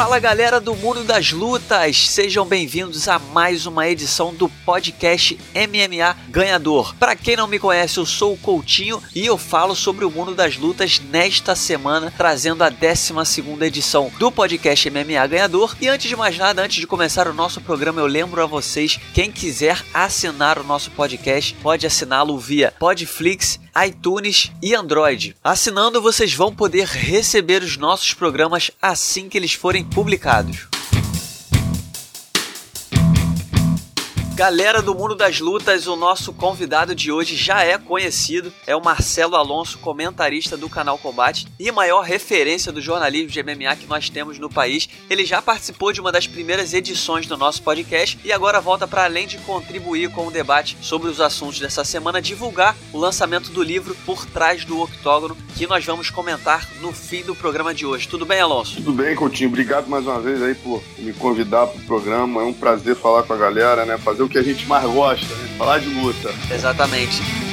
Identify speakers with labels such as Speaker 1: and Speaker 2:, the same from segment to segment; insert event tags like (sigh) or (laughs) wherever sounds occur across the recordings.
Speaker 1: Fala galera do mundo das lutas, sejam bem-vindos a mais uma edição do podcast MMA Ganhador. Para quem não me conhece, eu sou o Coutinho e eu falo sobre o mundo das lutas nesta semana, trazendo a 12 edição do podcast MMA Ganhador. E antes de mais nada, antes de começar o nosso programa, eu lembro a vocês, quem quiser assinar o nosso podcast, pode assiná-lo via Podflix, iTunes e Android. Assinando, vocês vão poder receber os nossos programas assim que eles forem publicados. Galera do mundo das lutas, o nosso convidado de hoje já é conhecido, é o Marcelo Alonso, comentarista do canal Combate e maior referência do jornalismo de MMA que nós temos no país. Ele já participou de uma das primeiras edições do nosso podcast e agora volta para além de contribuir com o debate sobre os assuntos dessa semana, divulgar o lançamento do livro Por Trás do Octógono, que nós vamos comentar no fim do programa de hoje. Tudo bem, Alonso?
Speaker 2: Tudo bem, Coutinho. Obrigado mais uma vez aí por me convidar para o programa. É um prazer falar com a galera, né? Fazer o que a gente mais gosta, né? Falar de luta.
Speaker 1: Exatamente.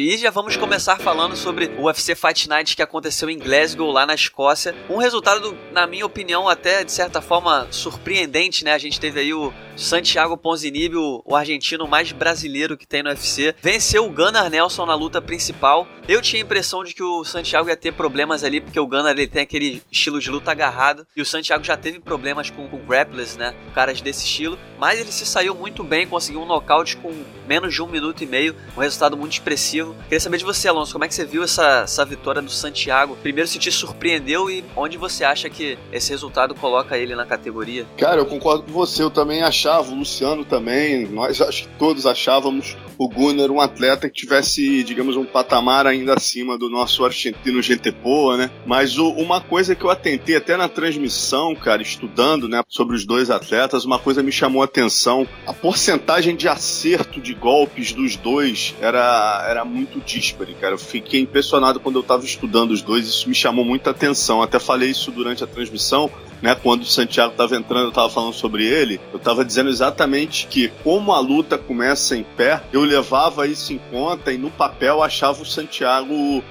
Speaker 1: E já vamos começar falando sobre o UFC Fight Night que aconteceu em Glasgow, lá na Escócia. Um resultado, na minha opinião, até de certa forma surpreendente, né? A gente teve aí o Santiago Ponzinibbio, o argentino mais brasileiro que tem no UFC, venceu o Gunnar Nelson na luta principal. Eu tinha a impressão de que o Santiago ia ter problemas ali, porque o Gunnar ele tem aquele estilo de luta agarrado, e o Santiago já teve problemas com, com grapplers, né? Caras desse estilo, mas ele se saiu muito bem, conseguiu um nocaute com menos de um minuto e meio, um resultado muito expressivo. Queria saber de você, Alonso, como é que você viu essa, essa vitória do Santiago? Primeiro, se te surpreendeu e onde você acha que esse resultado coloca ele na categoria?
Speaker 2: Cara, eu concordo com você, eu também achava, o Luciano também, nós acho que todos achávamos o Gunnar um atleta que tivesse, digamos, um patamar ainda acima do nosso argentino Gentepoa, né? Mas o, uma coisa que eu atentei até na transmissão, cara, estudando, né, sobre os dois atletas, uma coisa me chamou a atenção, a porcentagem de acerto de golpes dos dois era, era muito díspare, cara. Eu fiquei impressionado quando eu tava estudando os dois, isso me chamou muita atenção. Até falei isso durante a transmissão, né? Quando o Santiago tava entrando, eu tava falando sobre ele, eu tava dizendo exatamente que como a luta começa em pé, eu levava isso em conta e no papel achava o Santiago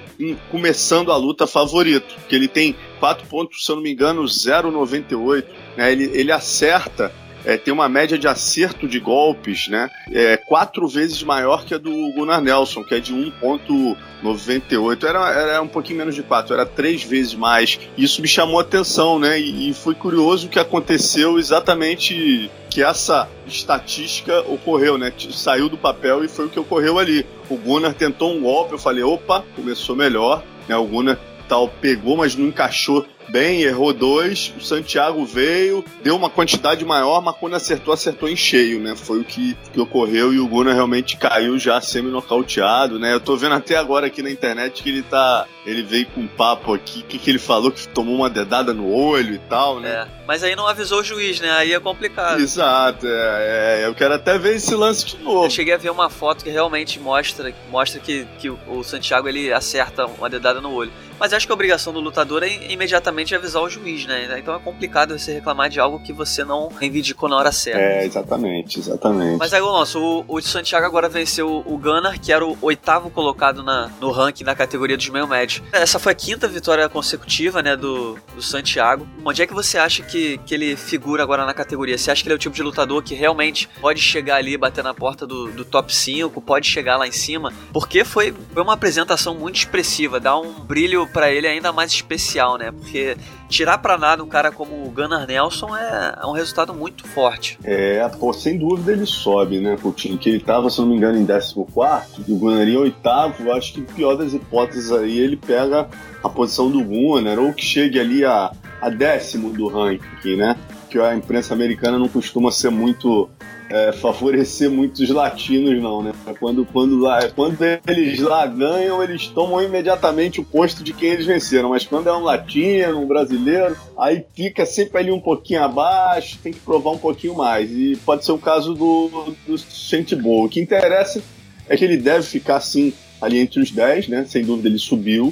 Speaker 2: começando a luta favorito, que ele tem 4 pontos, se eu não me engano, 0,98, né? Ele, ele acerta é, tem uma média de acerto de golpes, né? É quatro vezes maior que a do Gunnar Nelson, que é de 1,98. Era, era um pouquinho menos de quatro, era três vezes mais. Isso me chamou a atenção, né? E, e foi curioso o que aconteceu exatamente que essa estatística ocorreu, né? Saiu do papel e foi o que ocorreu ali. O Gunnar tentou um golpe, eu falei, opa, começou melhor, né? O Gunnar tal pegou, mas não encaixou bem, errou dois. O Santiago veio, deu uma quantidade maior, mas quando acertou, acertou em cheio, né? Foi o que, que ocorreu e o Gunnar realmente caiu já semi-nocauteado, né? Eu tô vendo até agora aqui na internet que ele tá. Ele veio com um papo aqui, que, que ele falou que tomou uma dedada no olho e tal, né?
Speaker 1: É, mas aí não avisou o juiz, né? Aí é complicado.
Speaker 2: Exato, é, é, eu quero até ver esse lance de novo.
Speaker 1: Eu cheguei a ver uma foto que realmente mostra, mostra que, que o Santiago ele acerta uma dedada no olho. Mas acho que a obrigação do lutador é imediatamente avisar o juiz, né? Então é complicado você reclamar de algo que você não reivindicou na hora certa.
Speaker 2: É, exatamente, exatamente.
Speaker 1: Mas aí, nosso, o, o Santiago agora venceu o Gunnar, que era o oitavo colocado na, no ranking da categoria dos meio médio. Essa foi a quinta vitória consecutiva, né, do, do Santiago. Onde é que você acha que, que ele figura agora na categoria? Você acha que ele é o tipo de lutador que realmente pode chegar ali, bater na porta do, do top 5, pode chegar lá em cima? Porque foi, foi uma apresentação muito expressiva, dá um brilho para ele ainda mais especial, né? Porque tirar para nada um cara como o Gunnar Nelson é, é, um resultado muito forte.
Speaker 2: É, pô, sem dúvida ele sobe, né, Coutinho? Que ele tava, se não me engano, em 14 e o Gunnar em oitavo. Acho que, pior das hipóteses aí, ele pega a posição do Gunnar ou que chegue ali a, a décimo do ranking, né? Que a imprensa americana não costuma ser muito é, favorecer muitos latinos, não, né? Quando, quando, lá, quando eles lá ganham, eles tomam imediatamente o posto de quem eles venceram. Mas quando é um latino, um brasileiro, aí fica sempre ali um pouquinho abaixo, tem que provar um pouquinho mais. E pode ser o caso do, do Sentibol. O que interessa é que ele deve ficar, sim, ali entre os 10, né? Sem dúvida ele subiu.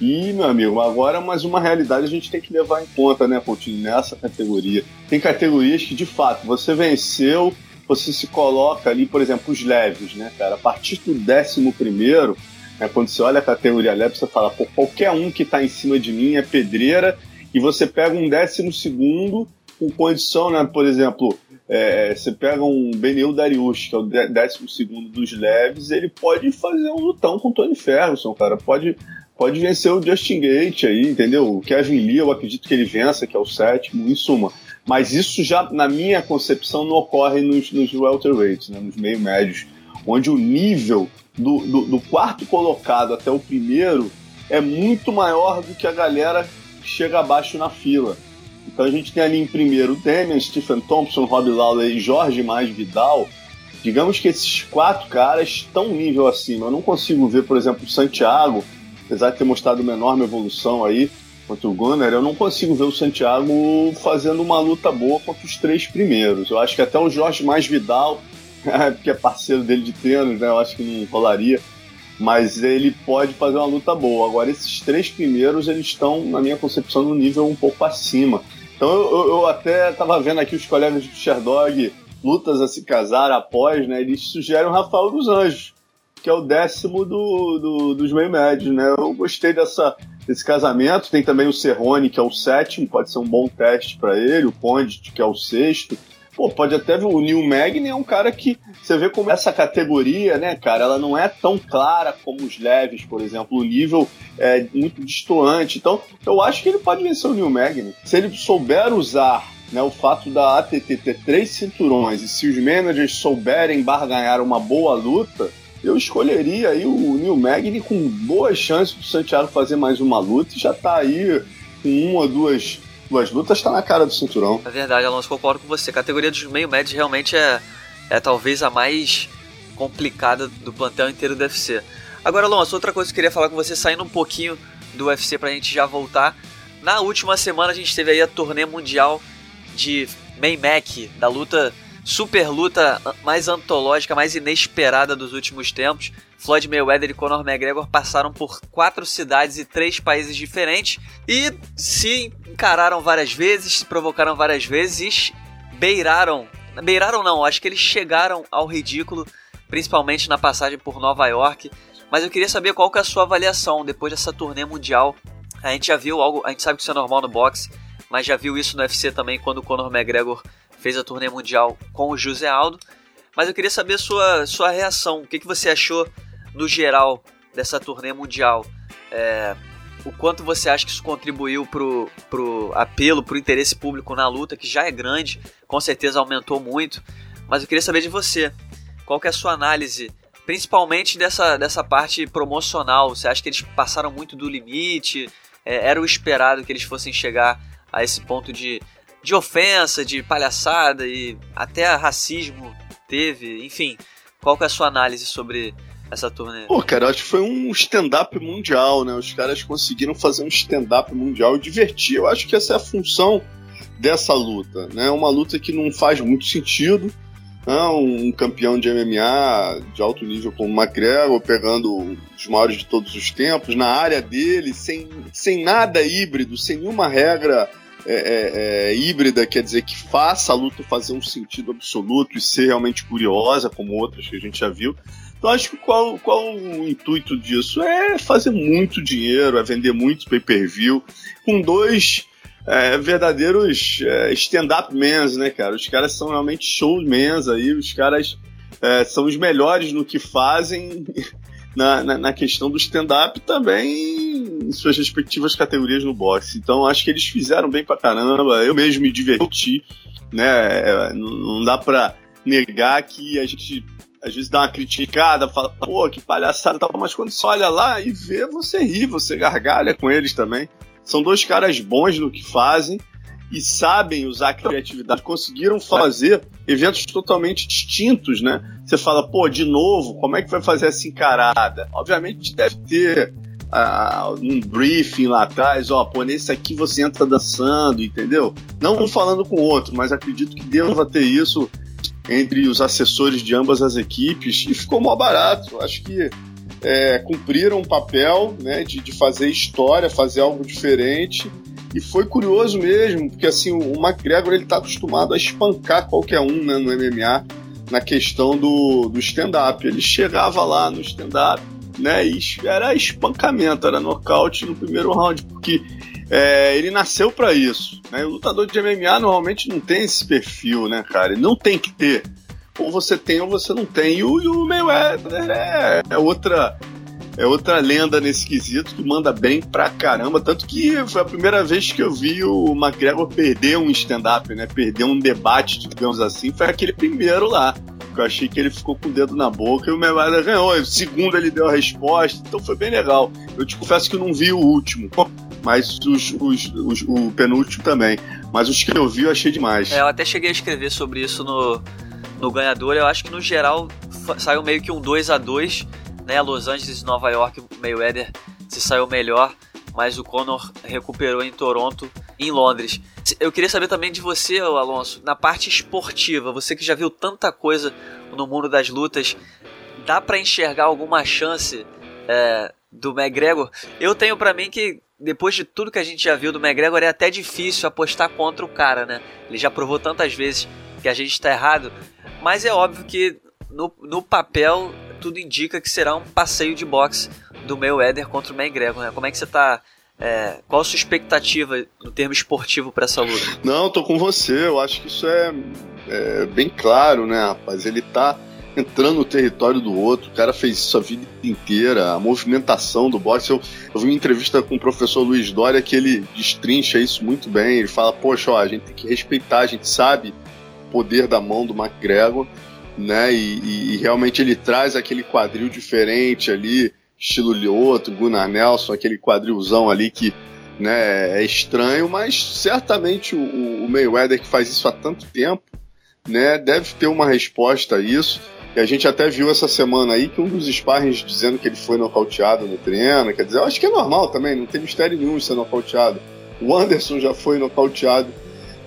Speaker 2: E, meu amigo, agora mais uma realidade a gente tem que levar em conta, né, Coutinho, nessa categoria. Tem categorias que, de fato, você venceu, você se coloca ali, por exemplo, os leves, né, cara? A partir do décimo primeiro, né, quando você olha a categoria leve, você fala, pô, qualquer um que está em cima de mim é pedreira, e você pega um décimo segundo com condição, né, por exemplo, é, você pega um Benil Dariush, que é o décimo segundo dos leves, ele pode fazer um lutão com o Tony Ferguson, cara. Pode, pode vencer o Justin Gate aí, entendeu? O Kevin Lee, eu acredito que ele vença, que é o sétimo, em suma. Mas isso já, na minha concepção, não ocorre nos, nos welterweights, né, nos meio médios, onde o nível do, do, do quarto colocado até o primeiro é muito maior do que a galera que chega abaixo na fila. Então a gente tem ali em primeiro Damian, Stephen Thompson, Rob Lawler e Jorge Mais Vidal. Digamos que esses quatro caras estão nível acima. Eu não consigo ver, por exemplo, o Santiago, apesar de ter mostrado uma enorme evolução aí contra o Gunner, eu não consigo ver o Santiago fazendo uma luta boa contra os três primeiros. Eu acho que até o Jorge Mais Vidal, (laughs) que é parceiro dele de tênis, né? Eu acho que não rolaria mas ele pode fazer uma luta boa. Agora, esses três primeiros, eles estão, na minha concepção, no nível um pouco acima. Então, eu, eu até estava vendo aqui os colegas do Sherdog, lutas a se casar após, né? Eles sugerem o Rafael dos Anjos, que é o décimo do, do dos meio médios, né? Eu gostei dessa, desse casamento. Tem também o Serrone, que é o sétimo, pode ser um bom teste para ele, o Conde, que é o sexto. Pô, pode até ver o Neil Magny é um cara que você vê como essa categoria, né, cara, ela não é tão clara como os leves, por exemplo, o nível é muito distoante. Então, eu acho que ele pode vencer o Neil Magny. Se ele souber usar né, o fato da ATT ter três cinturões e se os managers souberem barganhar uma boa luta, eu escolheria aí o Neil Magny com boas chances do Santiago fazer mais uma luta e já tá aí com uma ou duas duas lutas tá na cara do cinturão.
Speaker 1: É verdade, Alonso, concordo com você. A categoria dos meio médios realmente é, é talvez a mais complicada do plantel inteiro do UFC. Agora, Alonso, outra coisa que eu queria falar com você, saindo um pouquinho do UFC pra gente já voltar. Na última semana a gente teve aí a turnê mundial de Maymac, da luta super luta mais antológica, mais inesperada dos últimos tempos. Floyd Mayweather e Conor McGregor passaram por quatro cidades e três países diferentes e se encararam várias vezes, se provocaram várias vezes beiraram. Beiraram não, acho que eles chegaram ao ridículo, principalmente na passagem por Nova York. Mas eu queria saber qual que é a sua avaliação depois dessa turnê mundial. A gente já viu algo, a gente sabe que isso é normal no boxe, mas já viu isso no UFC também quando o Conor McGregor fez a turnê mundial com o José Aldo. Mas eu queria saber sua, sua reação. O que, que você achou no geral dessa turnê mundial? É, o quanto você acha que isso contribuiu pro, pro apelo, pro interesse público na luta, que já é grande, com certeza aumentou muito. Mas eu queria saber de você. Qual que é a sua análise, principalmente dessa, dessa parte promocional? Você acha que eles passaram muito do limite? É, era o esperado que eles fossem chegar a esse ponto de de ofensa, de palhaçada e até racismo teve, enfim. Qual que é a sua análise sobre essa turnê?
Speaker 2: Pô, cara, acho que foi um stand-up mundial, né? Os caras conseguiram fazer um stand-up mundial e divertir. Eu acho que essa é a função dessa luta, né? Uma luta que não faz muito sentido. Né? Um campeão de MMA de alto nível como o McGregor, pegando os maiores de todos os tempos, na área dele, sem, sem nada híbrido, sem nenhuma regra é, é, é, híbrida, quer dizer que faça a luta fazer um sentido absoluto e ser realmente curiosa, como outras que a gente já viu. Então acho que qual, qual o intuito disso? É fazer muito dinheiro, é vender muito pay-per-view, com dois é, verdadeiros é, stand-up mans, né, cara? Os caras são realmente showmans aí, os caras é, são os melhores no que fazem na, na, na questão do stand-up também em suas respectivas categorias no boxe. Então acho que eles fizeram bem pra caramba. Eu mesmo me diverti, né? É, não dá pra negar que a gente às vezes dá uma criticada, fala, pô, que palhaçada tal, mas quando você olha lá e vê, você ri, você gargalha com eles também. São dois caras bons no que fazem e sabem usar a criatividade, conseguiram fazer eventos totalmente distintos, né? Você fala, pô, de novo, como é que vai fazer essa encarada? Obviamente deve ter uh, um briefing lá atrás, ó, pô, nesse aqui você entra dançando, entendeu? Não um falando com o outro, mas acredito que deva ter isso entre os assessores de ambas as equipes e ficou mó barato. Acho que é, cumpriram um papel né, de, de fazer história, fazer algo diferente. E foi curioso mesmo, porque assim, o McGregor ele tá acostumado a espancar qualquer um né, no MMA na questão do, do stand-up. Ele chegava lá no stand-up, né? E era espancamento, era nocaute no primeiro round, porque é, ele nasceu para isso. Né? O lutador de MMA normalmente não tem esse perfil, né, cara? Ele não tem que ter. Ou você tem ou você não tem. E o, e é, é outra é outra lenda nesse quesito que manda bem pra caramba. Tanto que foi a primeira vez que eu vi o McGregor perder um stand-up, né? Perder um debate, digamos assim. Foi aquele primeiro lá. Eu achei que ele ficou com o dedo na boca e o Mayweather ganhou. Segundo ele deu a resposta, então foi bem legal. Eu te confesso que não vi o último, mas os, os, os, o penúltimo também. Mas os que eu vi eu achei demais.
Speaker 1: É, eu até cheguei a escrever sobre isso no, no ganhador. Eu acho que no geral saiu meio que um 2 a 2 né? Los Angeles e Nova York, o Mayweather se saiu melhor, mas o Conor recuperou em Toronto em Londres. Eu queria saber também de você, Alonso, na parte esportiva, você que já viu tanta coisa no mundo das lutas, dá para enxergar alguma chance é, do McGregor? Eu tenho para mim que depois de tudo que a gente já viu do McGregor é até difícil apostar contra o cara, né? Ele já provou tantas vezes que a gente está errado, mas é óbvio que no, no papel tudo indica que será um passeio de boxe do Mayweather contra o McGregor, né? Como é que você tá é, qual a sua expectativa no termo esportivo para essa luta?
Speaker 2: Não, tô com você. Eu acho que isso é, é, bem claro, né, rapaz? Ele tá entrando no território do outro. O cara fez isso a vida inteira. A movimentação do boxe. Eu, eu vi uma entrevista com o professor Luiz Dória que ele destrincha isso muito bem. Ele fala: Poxa, ó, a gente tem que respeitar, a gente sabe o poder da mão do McGregor né? E, e, realmente ele traz aquele quadril diferente ali, estilo Lioto, Gunnar Nelson, aquele quadrilzão ali que né, é estranho, mas certamente o, o Mayweather que faz isso há tanto tempo, né, deve ter uma resposta a isso. E a gente até viu essa semana aí que um dos sparrings dizendo que ele foi nocauteado no treino, quer dizer, eu acho que é normal também, não tem mistério nenhum ser nocauteado. O Anderson já foi nocauteado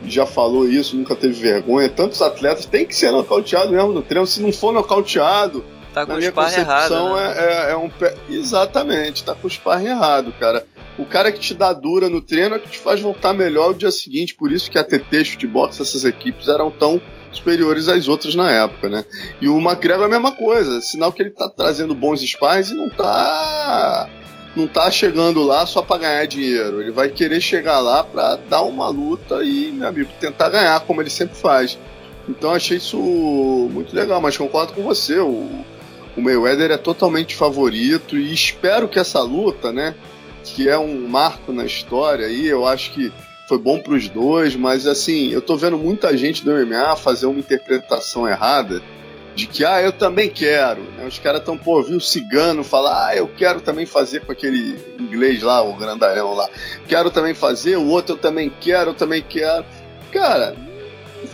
Speaker 2: já falou isso, nunca teve vergonha. Tantos atletas têm que ser nocauteado mesmo no treino. Se não for nocauteado,
Speaker 1: tá com na minha concepção errado,
Speaker 2: né? é, é, é, um pé. Exatamente, tá com o sparring errado, cara. O cara que te dá dura no treino é que te faz voltar melhor o dia seguinte. Por isso que a TT, Shootbox, essas equipes eram tão superiores às outras na época, né? E o McGregor é a mesma coisa. Sinal que ele tá trazendo bons sparring e não tá não tá chegando lá só para ganhar dinheiro. Ele vai querer chegar lá para dar uma luta e, meu amigo, tentar ganhar, como ele sempre faz. Então achei isso muito legal, mas concordo com você. O, o Mayweather é totalmente favorito e espero que essa luta, né, que é um marco na história aí, eu acho que foi bom para os dois, mas assim, eu tô vendo muita gente do MMA fazer uma interpretação errada de que, ah, eu também quero. Né? Os caras estão, pô, viu o cigano falar, ah, eu quero também fazer com aquele inglês lá, o grandalhão lá. Quero também fazer, o outro eu também quero, eu também quero. Cara,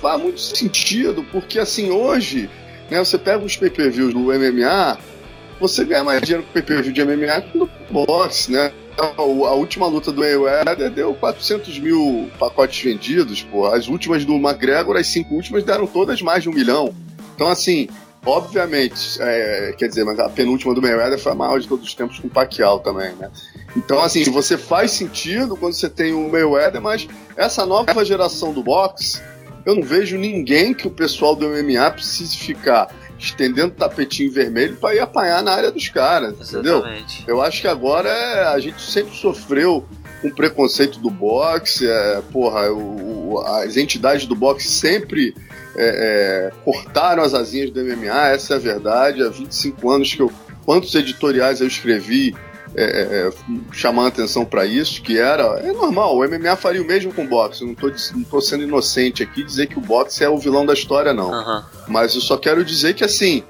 Speaker 2: faz muito sentido, porque assim, hoje, né, você pega os pay-per-views do MMA, você ganha mais dinheiro com pay-per-view de MMA que no boxe, né? A última luta do Mayweather deu 400 mil pacotes vendidos, pô. As últimas do McGregor, as cinco últimas deram todas mais de um milhão. Então, assim, obviamente, é, quer dizer, mas a penúltima do Mayweather foi a maior de todos os tempos com o Pacquiao também, né? Então, assim, você faz sentido quando você tem o Mayweather, mas essa nova geração do boxe, eu não vejo ninguém que o pessoal do MMA precise ficar estendendo tapetinho vermelho para ir apanhar na área dos caras, Exatamente. entendeu? Eu acho que agora é, a gente sempre sofreu com preconceito do boxe, é, porra, o, as entidades do boxe sempre é, é, cortaram as asinhas do MMA, essa é a verdade. Há 25 anos que eu. Quantos editoriais eu escrevi é, é, é chamando atenção para isso, que era. É normal, o MMA faria o mesmo com o boxe. Eu não tô, não tô sendo inocente aqui dizer que o boxe é o vilão da história, não. Uhum. Mas eu só quero dizer que assim.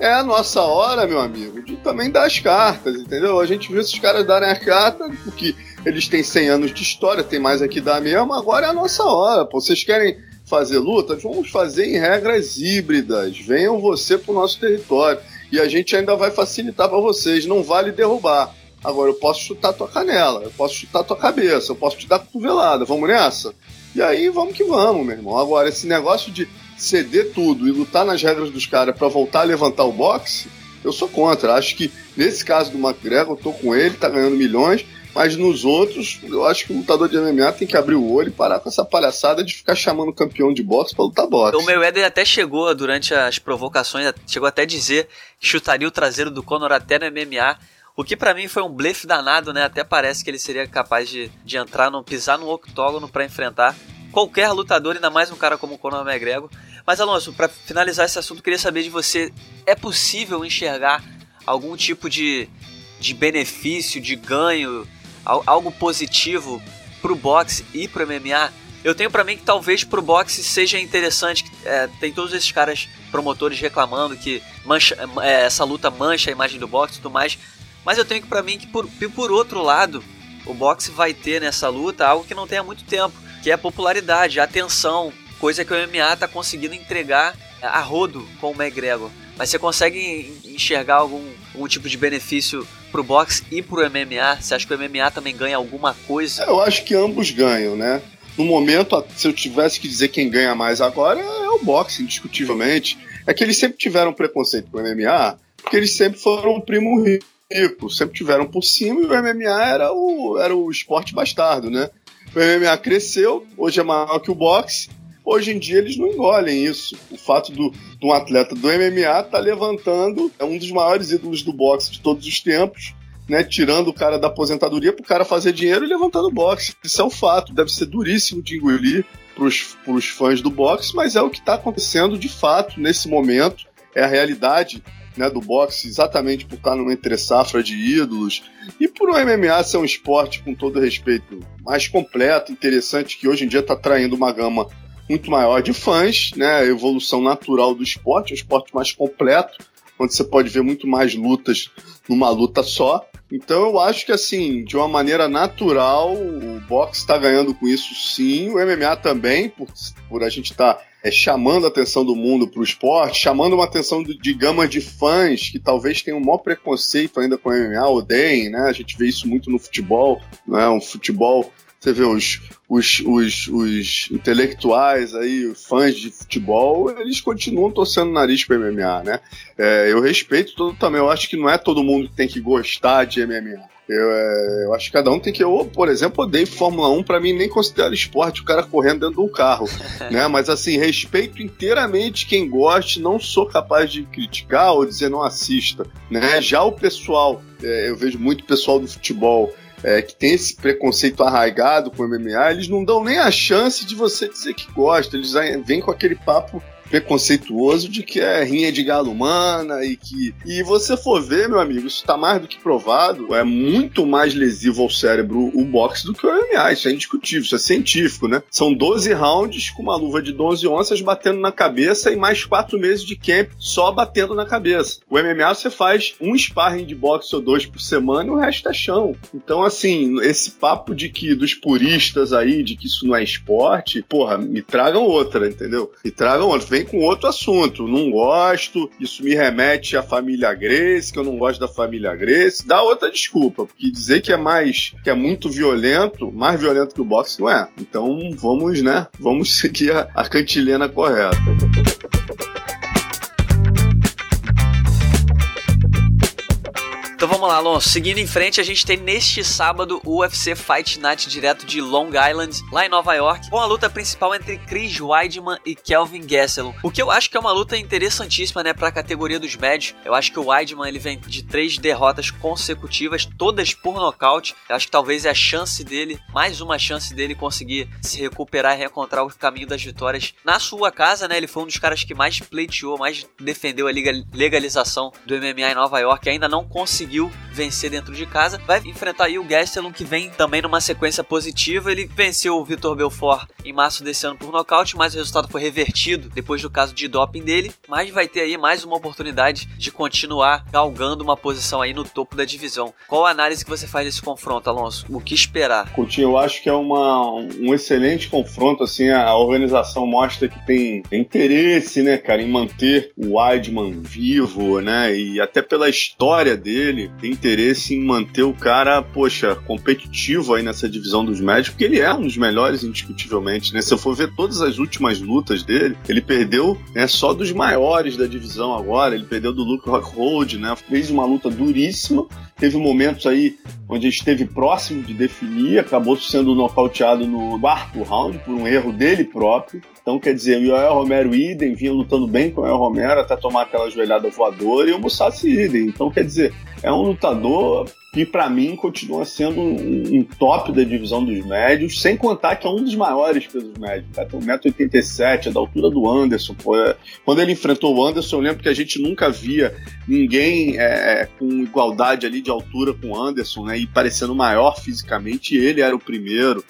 Speaker 2: É a nossa hora, meu amigo, de também dar as cartas, entendeu? A gente viu esses caras darem as cartas, porque eles têm 100 anos de história, tem mais aqui da mesmo, agora é a nossa hora. Pô. Vocês querem fazer lutas, vamos fazer em regras híbridas. Venham você para o nosso território. E a gente ainda vai facilitar para vocês. Não vale derrubar. Agora, eu posso chutar tua canela, eu posso chutar tua cabeça, eu posso te dar cotovelada. Vamos nessa? E aí, vamos que vamos, meu irmão. Agora, esse negócio de ceder tudo e lutar nas regras dos caras para voltar a levantar o boxe, Eu sou contra. Acho que nesse caso do McGregor, eu tô com ele, tá ganhando milhões. Mas nos outros, eu acho que o lutador de MMA tem que abrir o olho e parar com essa palhaçada de ficar chamando o campeão de boxe pra lutar boxe.
Speaker 1: O Mayweather até chegou, durante as provocações, chegou até a dizer que chutaria o traseiro do Conor até no MMA. O que para mim foi um blefe danado, né? Até parece que ele seria capaz de, de entrar, no, pisar no octógono para enfrentar qualquer lutador, ainda mais um cara como o Conor McGregor. Mas Alonso, para finalizar esse assunto, queria saber de você: é possível enxergar algum tipo de, de benefício, de ganho algo positivo pro boxe e pro MMA, eu tenho para mim que talvez pro boxe seja interessante. É, tem todos esses caras promotores reclamando que mancha, é, essa luta mancha a imagem do boxe e tudo mais. Mas eu tenho para mim que por, por outro lado, o boxe vai ter nessa luta algo que não tem há muito tempo, que é a popularidade, a atenção, coisa que o MMA tá conseguindo entregar a rodo com o McGregor. Mas você consegue enxergar algum, algum tipo de benefício pro boxe e pro MMA? Você acha que o MMA também ganha alguma coisa?
Speaker 2: Eu acho que ambos ganham, né? No momento, se eu tivesse que dizer quem ganha mais agora, é o boxe, indiscutivelmente. É que eles sempre tiveram preconceito com o MMA, porque eles sempre foram um primo rico, sempre tiveram por cima e o MMA era o, era o esporte bastardo, né? O MMA cresceu, hoje é maior que o boxe, Hoje em dia eles não engolem isso. O fato do, de um atleta do MMA tá levantando é um dos maiores ídolos do boxe de todos os tempos, né? Tirando o cara da aposentadoria para o cara fazer dinheiro e levantando boxe. Isso é um fato, deve ser duríssimo de engolir para os fãs do boxe, mas é o que está acontecendo de fato nesse momento. É a realidade né, do boxe, exatamente por estar numa entre safra de ídolos e por o MMA ser um esporte, com todo respeito, mais completo, interessante, que hoje em dia está traindo uma gama muito maior de fãs, né? A evolução natural do esporte, um esporte mais completo, onde você pode ver muito mais lutas numa luta só. Então eu acho que assim, de uma maneira natural, o boxe está ganhando com isso sim, o MMA também, por, por a gente estar tá, é, chamando a atenção do mundo para o esporte, chamando uma atenção de, de gama de fãs que talvez tenham um maior preconceito ainda com o MMA, odeiem, né? A gente vê isso muito no futebol, né? Um futebol você vê os, os, os, os intelectuais aí, fãs de futebol, eles continuam torcendo o nariz para MMA, né? É, eu respeito todo também, eu acho que não é todo mundo que tem que gostar de MMA. Eu, é, eu, acho que cada um tem que. Eu, por exemplo, odeio Fórmula 1, para mim nem considero esporte o cara correndo dentro de um carro. (laughs) né? Mas assim, respeito inteiramente quem goste, não sou capaz de criticar ou dizer não assista. Né? Já o pessoal, é, eu vejo muito pessoal do futebol é, que tem esse preconceito arraigado com o MMA, eles não dão nem a chance de você dizer que gosta. Eles vêm com aquele papo preconceituoso de que é rinha de galo humana e que. E você for ver, meu amigo, isso está mais do que provado. É muito mais lesivo ao cérebro o boxe do que o MMA. Isso é indiscutível, isso é científico, né? São 12 rounds com uma luva de 12 onças batendo na cabeça e mais 4 meses de camp só batendo na cabeça. O MMA você faz um sparring de boxe ou dois por semana e o resto é chão. Então, assim, esse papo de que dos puristas aí, de que isso não é esporte, porra, me tragam outra, entendeu? Me tragam outra. Vem vem com outro assunto. Não gosto, isso me remete à família Grace, que eu não gosto da família Grace. Dá outra desculpa, porque dizer que é mais, que é muito violento, mais violento que o boxe não é. Então vamos, né? Vamos (laughs) seguir a, a cantilena correta.
Speaker 1: Vamos lá, Alonso. Seguindo em frente, a gente tem neste sábado o UFC Fight Night direto de Long Island, lá em Nova York, com a luta principal entre Chris Weidman e Kelvin Gastelum. O que eu acho que é uma luta interessantíssima, né, para a categoria dos médios. Eu acho que o Weidman ele vem de três derrotas consecutivas, todas por nocaute. Eu acho que talvez é a chance dele, mais uma chance dele conseguir se recuperar e reencontrar o caminho das vitórias na sua casa, né? Ele foi um dos caras que mais pleiteou, mais defendeu a legalização do MMA em Nova York, ainda não conseguiu conseguiu vencer dentro de casa. Vai enfrentar aí o Gastelum, que vem também numa sequência positiva. Ele venceu o Vitor Belfort em março desse ano por nocaute, mas o resultado foi revertido depois do caso de doping dele. Mas vai ter aí mais uma oportunidade de continuar galgando uma posição aí no topo da divisão. Qual a análise que você faz desse confronto, Alonso? O que esperar?
Speaker 2: Coutinho, eu acho que é uma, um excelente confronto. Assim, a organização mostra que tem interesse, né, cara, em manter o Weidman vivo, né, e até pela história dele, tem interesse em manter o cara, poxa, competitivo aí nessa divisão dos médios, porque ele é um dos melhores, indiscutivelmente, né? Se eu for ver todas as últimas lutas dele, ele perdeu né, só dos maiores da divisão agora, ele perdeu do Luke Rockhold, né? Fez uma luta duríssima, teve momentos aí onde esteve próximo de definir, acabou sendo nocauteado no quarto round por um erro dele próprio. Então, quer dizer, o Yoel Romero idem, vinha lutando bem com o Yoel Romero até tomar aquela joelhada voadora e o Musashi idem. Então, quer dizer, é um lutador que para mim continua sendo um, um, top da divisão dos médios, sem contar que é um dos maiores pesos médios. Tá? Tem 1,87m, é da altura do Anderson. Pô. É, quando ele enfrentou o Anderson, eu lembro que a gente nunca via ninguém é, com igualdade ali de altura com o Anderson, né? E parecendo maior fisicamente, ele era o primeiro.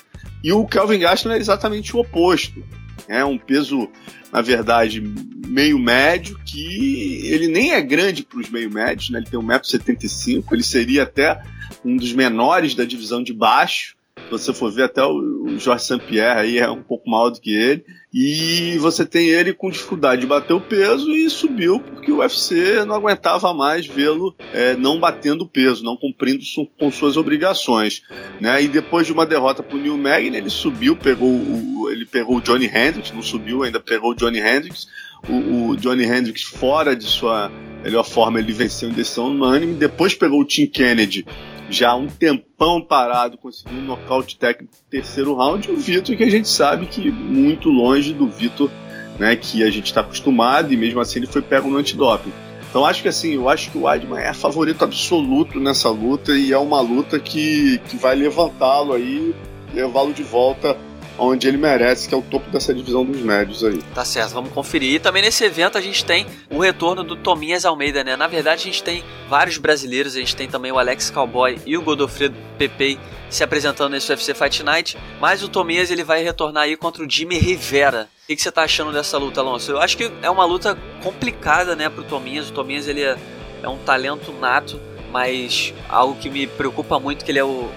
Speaker 2: E o Kelvin Gaston é exatamente o oposto. É um peso, na verdade, meio médio, que ele nem é grande para os meio médios, né? ele tem 1,75m, ele seria até um dos menores da divisão de baixo. Você for ver, até o Jorge St-Pierre aí é um pouco maior do que ele. E você tem ele com dificuldade de bater o peso e subiu porque o UFC não aguentava mais vê-lo é, não batendo o peso, não cumprindo su com suas obrigações. Né? E depois de uma derrota para o Neil Magny, ele subiu, pegou o, ele pegou o Johnny Hendricks, não subiu ainda, pegou o Johnny Hendricks. O, o Johnny Hendricks fora de sua melhor forma, ele venceu em decisão unânime. Depois pegou o Tim Kennedy já um tempão parado, conseguiu um nocaute técnico no terceiro round, e o Vitor que a gente sabe que muito longe do Vitor né, que a gente está acostumado, e mesmo assim ele foi pego no antidoping. Então acho que assim, eu acho que o Weidman é favorito absoluto nessa luta e é uma luta que, que vai levantá-lo aí, levá-lo de volta onde ele merece, que é o topo dessa divisão dos médios aí.
Speaker 1: Tá certo, vamos conferir. E também nesse evento a gente tem o retorno do Tominhas Almeida, né? Na verdade, a gente tem vários brasileiros, a gente tem também o Alex Cowboy e o Godofredo Pepe se apresentando nesse UFC Fight Night, mas o Tominhas ele vai retornar aí contra o Jimmy Rivera. O que, que você tá achando dessa luta, Alonso? Eu acho que é uma luta complicada, né, pro Tominhas. O Tominhas ele é, é um talento nato, mas algo que me preocupa muito que ele é o,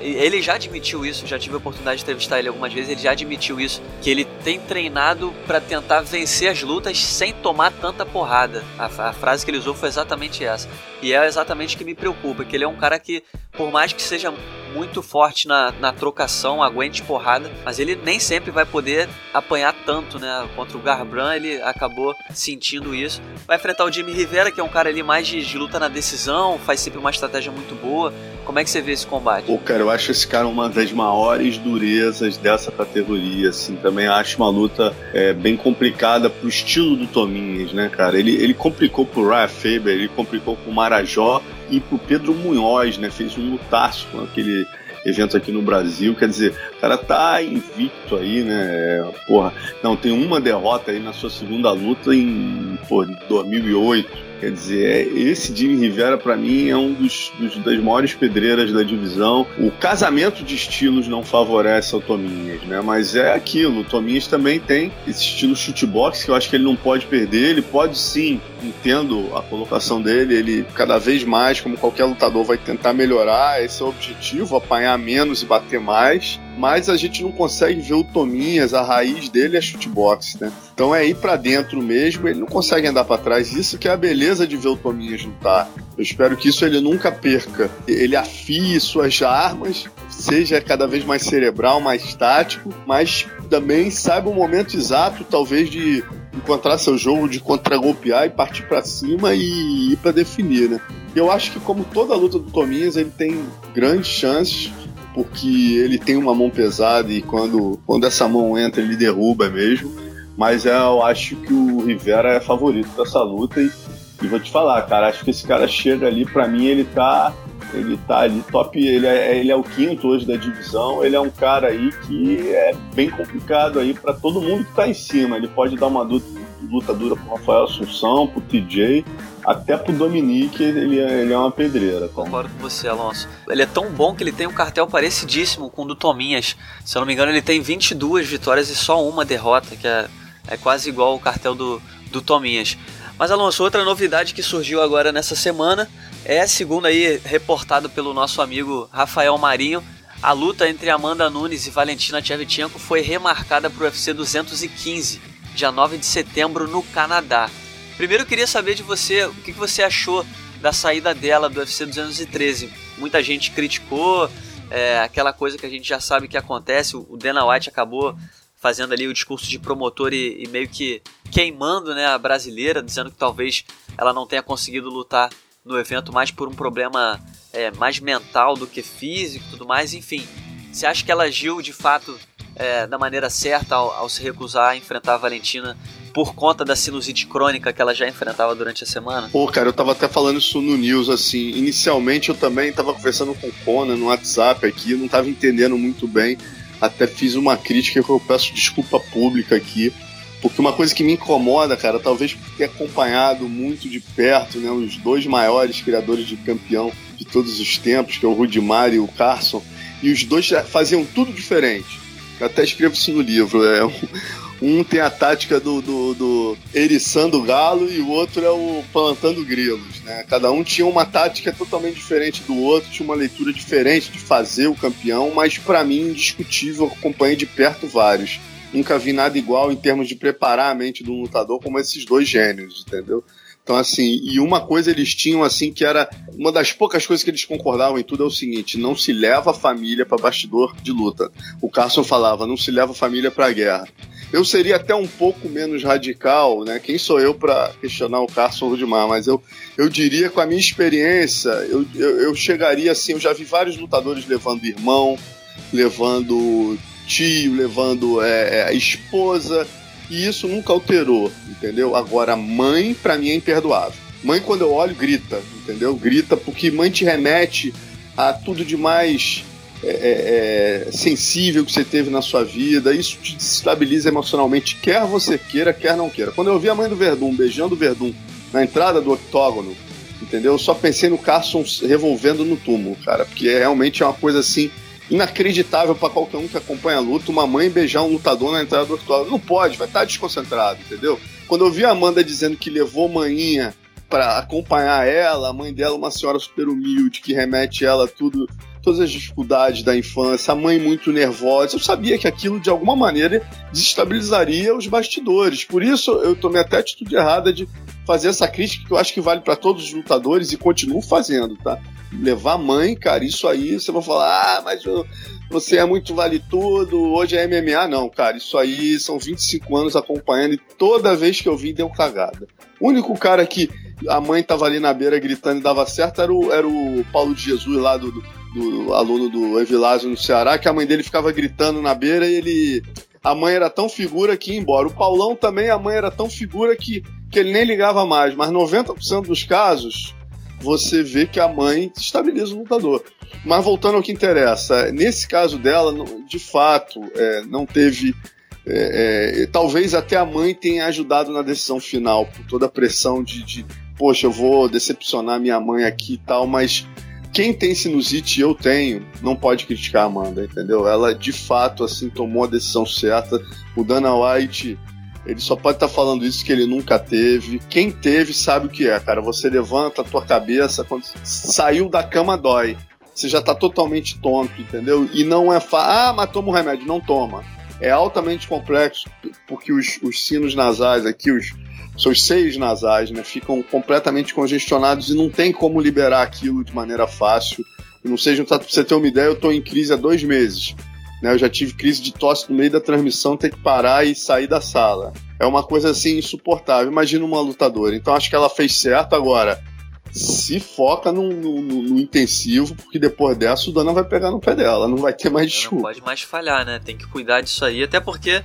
Speaker 1: ele já admitiu isso, já tive a oportunidade de entrevistar ele algumas vezes, ele já admitiu isso, que ele tem treinado para tentar vencer as lutas sem tomar tanta porrada. A, a, frase que ele usou foi exatamente essa. E é exatamente o que me preocupa, que ele é um cara que, por mais que seja muito forte na, na trocação, aguente porrada, mas ele nem sempre vai poder apanhar tanto, né? Contra o Garbrandt ele acabou sentindo isso. Vai enfrentar o Jimmy Rivera, que é um cara ali mais de, de luta na decisão, faz sempre uma estratégia muito boa. Como é que você vê esse combate?
Speaker 2: Pô, cara, eu acho esse cara uma das maiores durezas dessa categoria, assim. Também acho uma luta é, bem complicada pro estilo do Tominhas, né, cara? Ele, ele complicou pro Ryan Faber, ele complicou pro Marajó e pro Pedro Munhoz, né? Fez um lutaço com aquele evento aqui no Brasil. Quer dizer, o cara tá invicto aí, né? Porra, não, tem uma derrota aí na sua segunda luta em pô, 2008 Quer dizer, é, esse Jimmy Rivera, para mim, é um dos, dos, das maiores pedreiras da divisão. O casamento de estilos não favorece ao Tominhas, né? Mas é aquilo. O Tominhas também tem esse estilo shootbox que eu acho que ele não pode perder. Ele pode sim, entendo a colocação dele. Ele cada vez mais, como qualquer lutador, vai tentar melhorar. Esse é o objetivo: apanhar menos e bater mais mas a gente não consegue ver o Tominhas, a raiz dele é chutebox, né? Então é ir para dentro mesmo, ele não consegue andar para trás. Isso que é a beleza de ver o Tominhas lutar. Eu espero que isso ele nunca perca. Ele afie suas armas, seja cada vez mais cerebral, mais tático, mas também saiba o momento exato, talvez, de encontrar seu jogo, de contragolpear e partir para cima e ir para definir, né? Eu acho que como toda luta do Tominhas, ele tem grandes chances porque ele tem uma mão pesada e quando, quando essa mão entra ele derruba mesmo. Mas é, eu acho que o Rivera é favorito dessa luta e, e vou te falar, cara, acho que esse cara chega ali, para mim ele tá ele tá ali top, ele é, ele é o quinto hoje da divisão, ele é um cara aí que é bem complicado aí para todo mundo que tá em cima. Ele pode dar uma luta, luta dura pro Rafael Assunção, pro TJ, até pro Dominique ele é, ele é uma pedreira.
Speaker 1: Tá? Concordo com você, Alonso. Ele é tão bom que ele tem um cartel parecidíssimo com o do Tominhas. Se eu não me engano, ele tem 22 vitórias e só uma derrota, que é, é quase igual o cartel do, do Tominhas. Mas, Alonso, outra novidade que surgiu agora nessa semana é, segundo aí reportado pelo nosso amigo Rafael Marinho, a luta entre Amanda Nunes e Valentina Shevchenko foi remarcada para o UFC 215, dia 9 de setembro, no Canadá. Primeiro eu queria saber de você o que você achou da saída dela do UFC 213. Muita gente criticou, é, aquela coisa que a gente já sabe que acontece. O Dana White acabou fazendo ali o discurso de promotor e, e, meio que queimando né, a brasileira, dizendo que talvez ela não tenha conseguido lutar no evento mais por um problema é, mais mental do que físico tudo mais. Enfim, você acha que ela agiu de fato é, da maneira certa ao, ao se recusar a enfrentar a Valentina por conta da sinusite crônica que ela já enfrentava durante a semana?
Speaker 2: Pô, cara, eu tava até falando isso no news, assim. Inicialmente eu também tava conversando com o Conan no WhatsApp aqui, não tava entendendo muito bem. Até fiz uma crítica que eu peço desculpa pública aqui. Porque uma coisa que me incomoda, cara, talvez por ter acompanhado muito de perto, né, os dois maiores criadores de campeão de todos os tempos, que é o Rudimar e o Carson, e os dois faziam tudo diferente. Eu até escrevo isso no livro. É um, tem a tática do, do, do eriçando o galo e o outro é o plantando grilos. Né? Cada um tinha uma tática totalmente diferente do outro, tinha uma leitura diferente de fazer o campeão, mas para mim, indiscutível, acompanhei de perto vários. Nunca vi nada igual em termos de preparar a mente do lutador como esses dois gênios, entendeu? Então, assim, e uma coisa eles tinham, assim, que era uma das poucas coisas que eles concordavam em tudo é o seguinte: não se leva a família para bastidor de luta. O Carson falava, não se leva a família para guerra. Eu seria até um pouco menos radical, né? Quem sou eu para questionar o Carson Rudimar? Mas eu, eu diria, com a minha experiência, eu, eu, eu chegaria assim. Eu já vi vários lutadores levando irmão, levando tio, levando é, é esposa, e isso nunca alterou, entendeu? Agora, mãe, para mim, é imperdoável. Mãe, quando eu olho, grita, entendeu? Grita porque mãe te remete a tudo de mais é, é, é, sensível que você teve na sua vida, isso te desestabiliza emocionalmente, quer você queira, quer não queira. Quando eu vi a mãe do Verdun beijando o Verdun na entrada do octógono, entendeu? Eu só pensei no Carson revolvendo no túmulo, cara, porque é, realmente é uma coisa assim inacreditável para qualquer um que acompanha a luta, uma mãe beijar um lutador na entrada do octógono. Não pode, vai estar tá desconcentrado, entendeu? Quando eu vi a Amanda dizendo que levou manhinha para acompanhar ela, a mãe dela uma senhora super humilde que remete ela tudo todas as dificuldades da infância, a mãe muito nervosa. Eu sabia que aquilo de alguma maneira desestabilizaria os bastidores. Por isso eu tomei até a atitude errada de fazer essa crítica que eu acho que vale para todos os lutadores e continuo fazendo, tá? Levar a mãe, cara, isso aí você vai falar, ah, mas você é muito vale tudo, hoje é MMA. Não, cara, isso aí são 25 anos acompanhando e toda vez que eu vi deu cagada. O único cara que a mãe tava ali na beira gritando e dava certo era o, era o Paulo de Jesus lá do, do do aluno do Evilásio no Ceará, que a mãe dele ficava gritando na beira e ele. A mãe era tão figura que ia embora. O Paulão também, a mãe era tão figura que, que ele nem ligava mais. Mas 90% dos casos, você vê que a mãe estabiliza o lutador. Mas voltando ao que interessa, nesse caso dela, de fato, é, não teve. É, é, talvez até a mãe tenha ajudado na decisão final, por toda a pressão de, de poxa, eu vou decepcionar minha mãe aqui e tal, mas quem tem sinusite eu tenho, não pode criticar a Amanda, entendeu? Ela de fato assim tomou a decisão certa. O Dana White, ele só pode estar tá falando isso que ele nunca teve. Quem teve sabe o que é, cara. Você levanta a tua cabeça quando saiu da cama dói. Você já tá totalmente tonto, entendeu? E não é fácil. Ah, mas toma um remédio. Não toma. É altamente complexo, porque os, os sinos nasais aqui, os, seus seios nasais, né, ficam completamente congestionados e não tem como liberar aquilo de maneira fácil. E não seja, pra você ter uma ideia, eu estou em crise há dois meses. Né, eu já tive crise de tosse no meio da transmissão, ter que parar e sair da sala. É uma coisa assim insuportável. Imagina uma lutadora. Então acho que ela fez certo agora. Se foca no, no, no intensivo, porque depois dessa o Dana vai pegar no pé dela, não vai ter mais desculpa. Não
Speaker 1: pode mais falhar, né? Tem que cuidar disso aí, até porque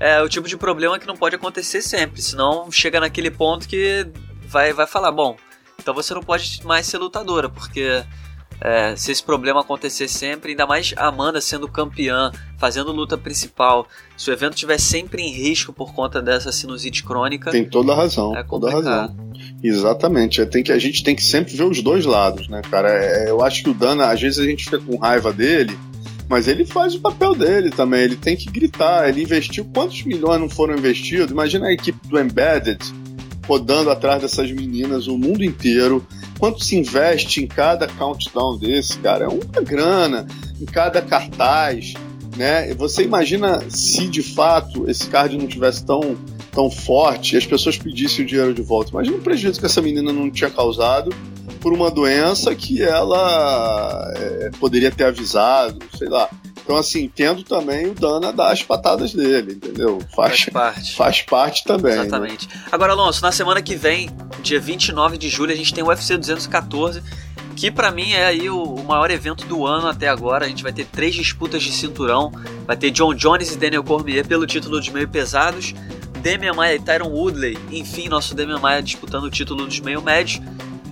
Speaker 1: é o tipo de problema que não pode acontecer sempre, senão chega naquele ponto que vai, vai falar, bom, então você não pode mais ser lutadora, porque é, se esse problema acontecer sempre, ainda mais Amanda sendo campeã, fazendo luta principal, se o evento estiver sempre em risco por conta dessa sinusite crônica.
Speaker 2: Tem toda a razão. É toda a razão. Exatamente. É, tem que, a gente tem que sempre ver os dois lados, né, cara? É, eu acho que o Dana, às vezes a gente fica com raiva dele mas ele faz o papel dele também, ele tem que gritar. Ele investiu quantos milhões não foram investidos? Imagina a equipe do Embedded rodando atrás dessas meninas o mundo inteiro. Quanto se investe em cada countdown desse, cara? É uma grana em cada cartaz, né? Você imagina se de fato esse card não tivesse tão, tão forte e as pessoas pedissem o dinheiro de volta. Imagina o prejuízo que essa menina não tinha causado por uma doença que ela é, poderia ter avisado, sei lá. Então, assim, tendo também o Dana dar as patadas dele, entendeu?
Speaker 1: Faz, faz parte.
Speaker 2: Faz parte também.
Speaker 1: Né? Exatamente. Né? Agora, Alonso, na semana que vem, dia 29 de julho, a gente tem o UFC 214 que para mim é aí o, o, maior evento do ano até agora. A gente vai ter três disputas de cinturão. Vai ter John Jones e Daniel Cormier pelo título dos meio pesados. Demian Maia e Tyron Woodley, enfim, nosso Demian Maia disputando o título dos meio médios.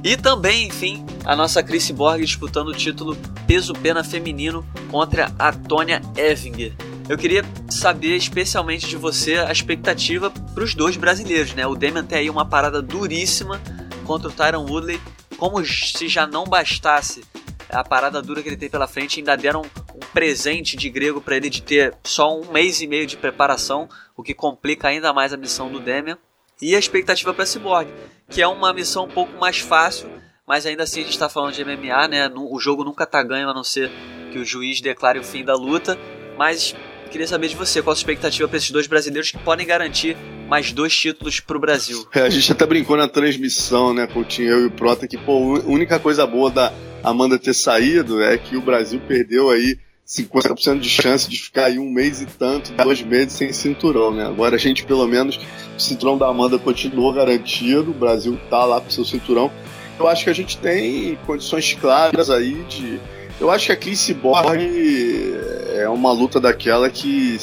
Speaker 1: E também, enfim, a nossa Chris Borg disputando o título peso pena feminino contra a Tonya Evinger. Eu queria saber especialmente de você a expectativa para os dois brasileiros, né? O Demian tem aí uma parada duríssima contra o Tyron Woodley como se já não bastasse a parada dura que ele tem pela frente, ainda deram um presente de grego para ele de ter só um mês e meio de preparação, o que complica ainda mais a missão do Demian. E a expectativa para Cyborg, que é uma missão um pouco mais fácil, mas ainda assim a gente está falando de MMA, né? O jogo nunca tá ganho a não ser que o juiz declare o fim da luta. Mas Queria saber de você, qual a sua expectativa para esses dois brasileiros que podem garantir mais dois títulos para o Brasil?
Speaker 2: É, a gente até brincou na transmissão, né, Coutinho, eu e o Prota, que pô, a única coisa boa da Amanda ter saído é que o Brasil perdeu aí 50% de chance de ficar aí um mês e tanto, dois meses sem cinturão, né? Agora a gente, pelo menos, o cinturão da Amanda continuou garantido, o Brasil tá lá com seu cinturão. Eu acho que a gente tem condições claras aí de eu acho que a Chris Borg é uma luta daquela que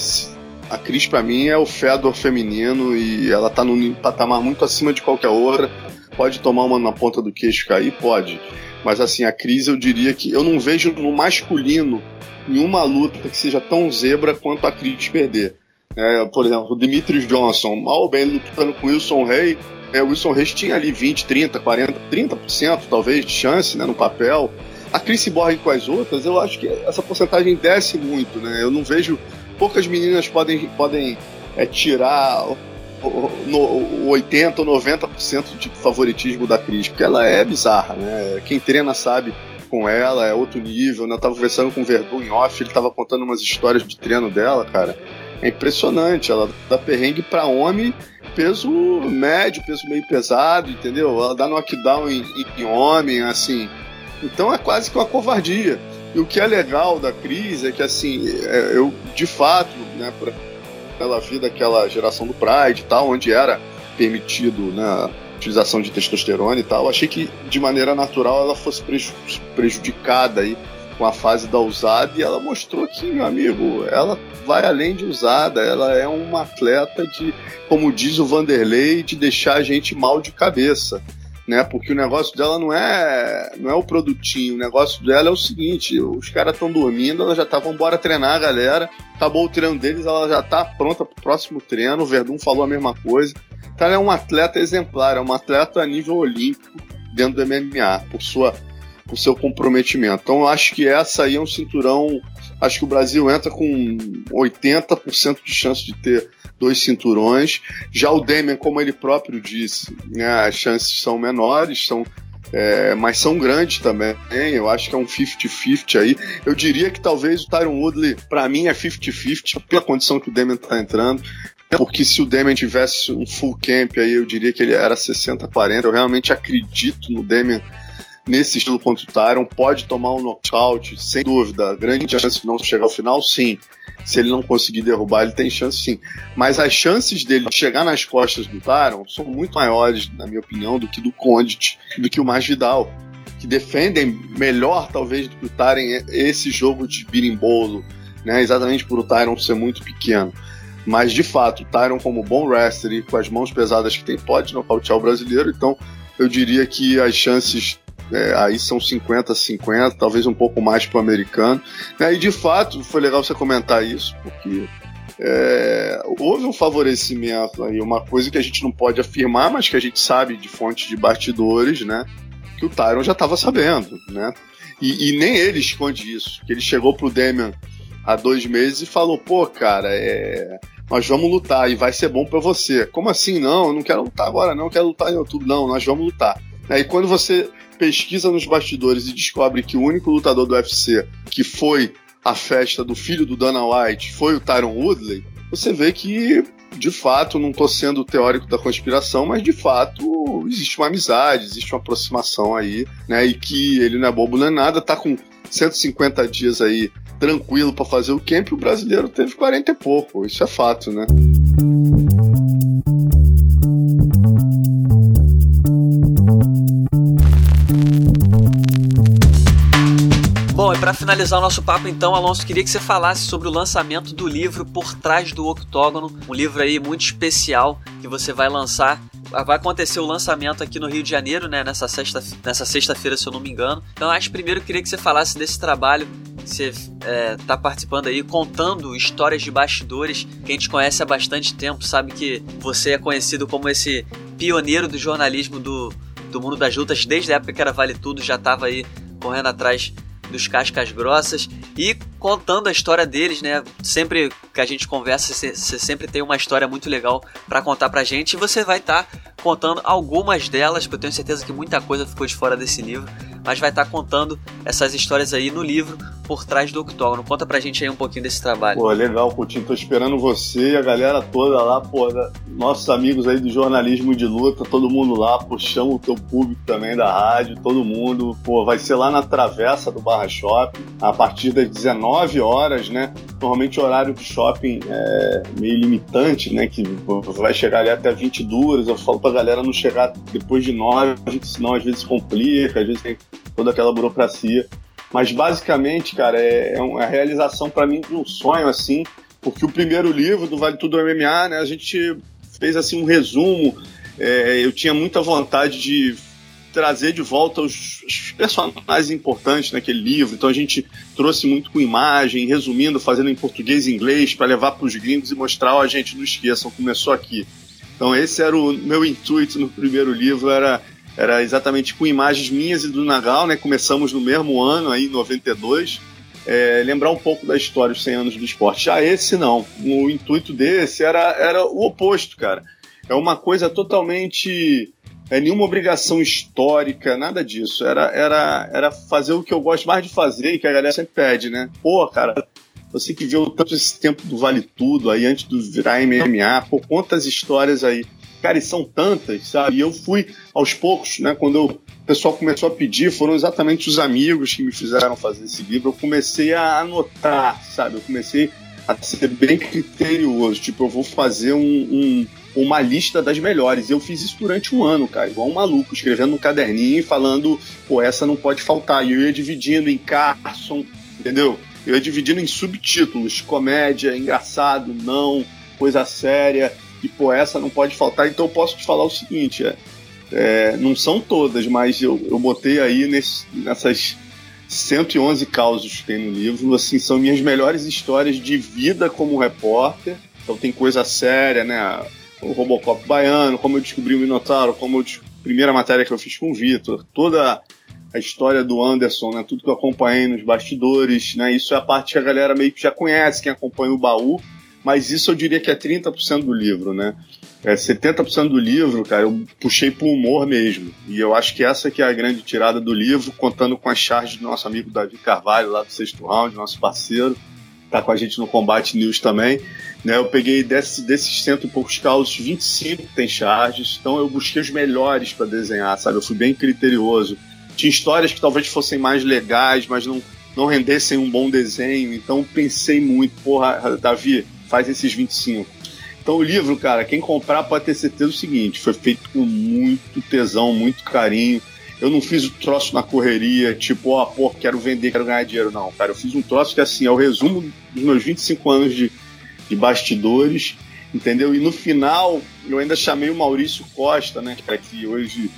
Speaker 2: a Cris para mim é o Fedor feminino e ela tá num patamar muito acima de qualquer outra. Pode tomar uma na ponta do queixo cair? Pode. Mas assim, a Cris eu diria que eu não vejo no masculino nenhuma luta que seja tão zebra quanto a Cris perder. É, por exemplo, o Dimitri Johnson, mal ou bem lutando com o Wilson Rey, é, o Wilson Reis tinha ali 20, 30, 40, 30% talvez de chance né, no papel. A Chris Borg com as outras, eu acho que essa porcentagem desce muito, né? Eu não vejo. Poucas meninas podem, podem é, tirar no, 80 ou 90% de favoritismo da Cris, porque ela é bizarra, né? Quem treina sabe com ela, é outro nível, né? Eu tava conversando com o Verdun em off, ele tava contando umas histórias de treino dela, cara. É impressionante, ela dá perrengue para homem, peso médio, peso meio pesado, entendeu? Ela dá knockdown em, em homem, assim. Então é quase que uma covardia. E o que é legal da crise é que, assim, é, eu, de fato, né, pra, pela vida daquela geração do Pride e tal, onde era permitido né, a utilização de testosterona e tal, achei que, de maneira natural, ela fosse prejudicada aí com a fase da usada e ela mostrou que, meu amigo, ela vai além de usada, ela é uma atleta de, como diz o Vanderlei, de deixar a gente mal de cabeça né? Porque o negócio dela não é não é o produtinho, o negócio dela é o seguinte, os caras estão dormindo, ela já tá, vambora treinar, galera. Acabou o treino deles, ela já tá pronta pro próximo treino. O Verdun falou a mesma coisa. Então ela é um atleta exemplar, é uma atleta a nível olímpico dentro do MMA, por sua por seu comprometimento. Então eu acho que essa aí é um cinturão, acho que o Brasil entra com 80% de chance de ter dois cinturões. Já o Demian, como ele próprio disse, né, as chances são menores, são é, mas são grandes também. Eu acho que é um 50-50 aí. Eu diria que talvez o Tyron Woodley, para mim, é 50-50 pela condição que o Demian tá entrando. Porque se o Demian tivesse um full camp aí, eu diria que ele era 60-40. Eu realmente acredito no Demian nesse estilo contra o Tyron. Pode tomar um nocaute, sem dúvida. Grande chance de não chegar ao final, sim se ele não conseguir derrubar, ele tem chance sim. Mas as chances dele chegar nas costas do Taron são muito maiores, na minha opinião, do que do Condit, do que o Masvidal. Que defendem melhor, talvez, do que o Taron esse jogo de birimbolo, né? Exatamente por o Tyron ser muito pequeno. Mas, de fato, o Tyron, como bom wrestler e com as mãos pesadas que tem, pode nocautear o brasileiro. Então, eu diria que as chances é, aí são 50-50, talvez um pouco mais para o americano. Né? E de fato, foi legal você comentar isso, porque é, houve um favorecimento aí, uma coisa que a gente não pode afirmar, mas que a gente sabe de fontes de bastidores, né? Que o Tyron já estava sabendo, né? E, e, nem ele esconde isso, que ele chegou pro Damian há dois meses e falou, pô, cara, é, nós vamos lutar e vai ser bom para você. Como assim? Não, eu não quero lutar agora, não, eu quero lutar em outubro. Não, nós vamos lutar. Aí quando você pesquisa nos bastidores e descobre que o único lutador do UFC que foi à festa do filho do Dana White foi o Tyron Woodley, você vê que, de fato, não estou sendo teórico da conspiração, mas de fato existe uma amizade, existe uma aproximação aí, né? E que ele não é bobo nem é nada, tá com 150 dias aí tranquilo para fazer o camp, o brasileiro teve 40 e pouco, isso é fato, né?
Speaker 1: Para finalizar o nosso papo, então, Alonso, queria que você falasse sobre o lançamento do livro Por Trás do Octógono, um livro aí muito especial que você vai lançar. Vai acontecer o lançamento aqui no Rio de Janeiro, né? Nessa sexta, nessa sexta-feira, se eu não me engano. Então, acho que primeiro queria que você falasse desse trabalho que você está é, participando aí, contando histórias de bastidores. Quem te conhece há bastante tempo sabe que você é conhecido como esse pioneiro do jornalismo do, do mundo das lutas. Desde a época que era Vale Tudo, já estava aí correndo atrás dos cascas grossas e contando a história deles, né? Sempre que a gente conversa, você sempre tem uma história muito legal para contar pra gente e você vai estar tá contando algumas delas, porque eu tenho certeza que muita coisa ficou de fora desse livro, mas vai estar tá contando essas histórias aí no livro por trás do octógono. Conta pra gente aí um pouquinho desse trabalho.
Speaker 2: Pô, legal, Coutinho. Tô esperando você e a galera toda lá, pô, nossos amigos aí do jornalismo de luta, todo mundo lá, chama o teu público também da rádio, todo mundo. Pô, vai ser lá na Travessa do Barra Shopping, a partir das 19 horas, né? Normalmente o horário do shopping é meio limitante, né? Que vai chegar ali até 22. Eu falo pra galera não chegar depois de 9, senão às vezes complica, às vezes tem toda aquela burocracia. Mas basicamente, cara, é, é uma realização para mim de um sonho, assim, porque o primeiro livro do Vale Tudo MMA, né, a gente fez assim um resumo. É, eu tinha muita vontade de trazer de volta os, os, personagens importantes naquele livro. Então a gente trouxe muito com imagem, resumindo, fazendo em português e inglês para levar para os gringos e mostrar, ó, oh, gente, não esqueçam, começou aqui. Então esse era o meu intuito no primeiro livro, era era exatamente com imagens minhas e do Nagal, né? Começamos no mesmo ano, aí, 92. É, lembrar um pouco da história dos 100 anos do esporte. Já esse não. O intuito desse era, era o oposto, cara. É uma coisa totalmente. É nenhuma obrigação histórica, nada disso. Era, era, era fazer o que eu gosto mais de fazer e que a galera sempre pede, né? Pô, cara, você que viu tanto esse tempo do Vale Tudo aí antes do virar MMA, pô, quantas histórias aí. Cara, e são tantas, sabe? E eu fui aos poucos, né? Quando eu, o pessoal começou a pedir, foram exatamente os amigos que me fizeram fazer esse livro. Eu comecei a anotar, sabe? Eu comecei a ser bem criterioso. Tipo, eu vou fazer um, um, uma lista das melhores. E eu fiz isso durante um ano, cara, igual um maluco, escrevendo um caderninho e falando, pô, essa não pode faltar. E eu ia dividindo em Carson, entendeu? Eu ia dividindo em subtítulos: comédia, engraçado, não, coisa séria e pô, essa não pode faltar. Então eu posso te falar o seguinte: é, é, não são todas, mas eu, eu botei aí nesse, nessas 111 causas que tem no livro, assim, são minhas melhores histórias de vida como repórter. Então tem coisa séria, né? O Robocop baiano, como eu descobri o Minotauro, como eu primeira matéria que eu fiz com o Vitor, toda a história do Anderson, né? Tudo que eu acompanhei nos bastidores, né? Isso é a parte que a galera meio que já conhece, quem acompanha o baú mas isso eu diria que é 30% do livro, né? É 70% do livro, cara, eu puxei pro humor mesmo. E eu acho que essa que é a grande tirada do livro, contando com as charges do nosso amigo Davi Carvalho, lá do sexto round, nosso parceiro, tá com a gente no Combate News também. Né, eu peguei desse, desses cento e poucos causos, 25 tem charges, então eu busquei os melhores para desenhar, sabe? Eu fui bem criterioso. Tinha histórias que talvez fossem mais legais, mas não, não rendessem um bom desenho, então pensei muito, porra, Davi, faz esses 25. Então o livro, cara, quem comprar pode ter certeza do seguinte, foi feito com muito tesão, muito carinho. Eu não fiz o troço na correria, tipo, ó, oh, pô, quero vender, quero ganhar dinheiro. Não, cara, eu fiz um troço que, assim, é o resumo dos meus 25 anos de, de bastidores, entendeu? E no final, eu ainda chamei o Maurício Costa, né, que hoje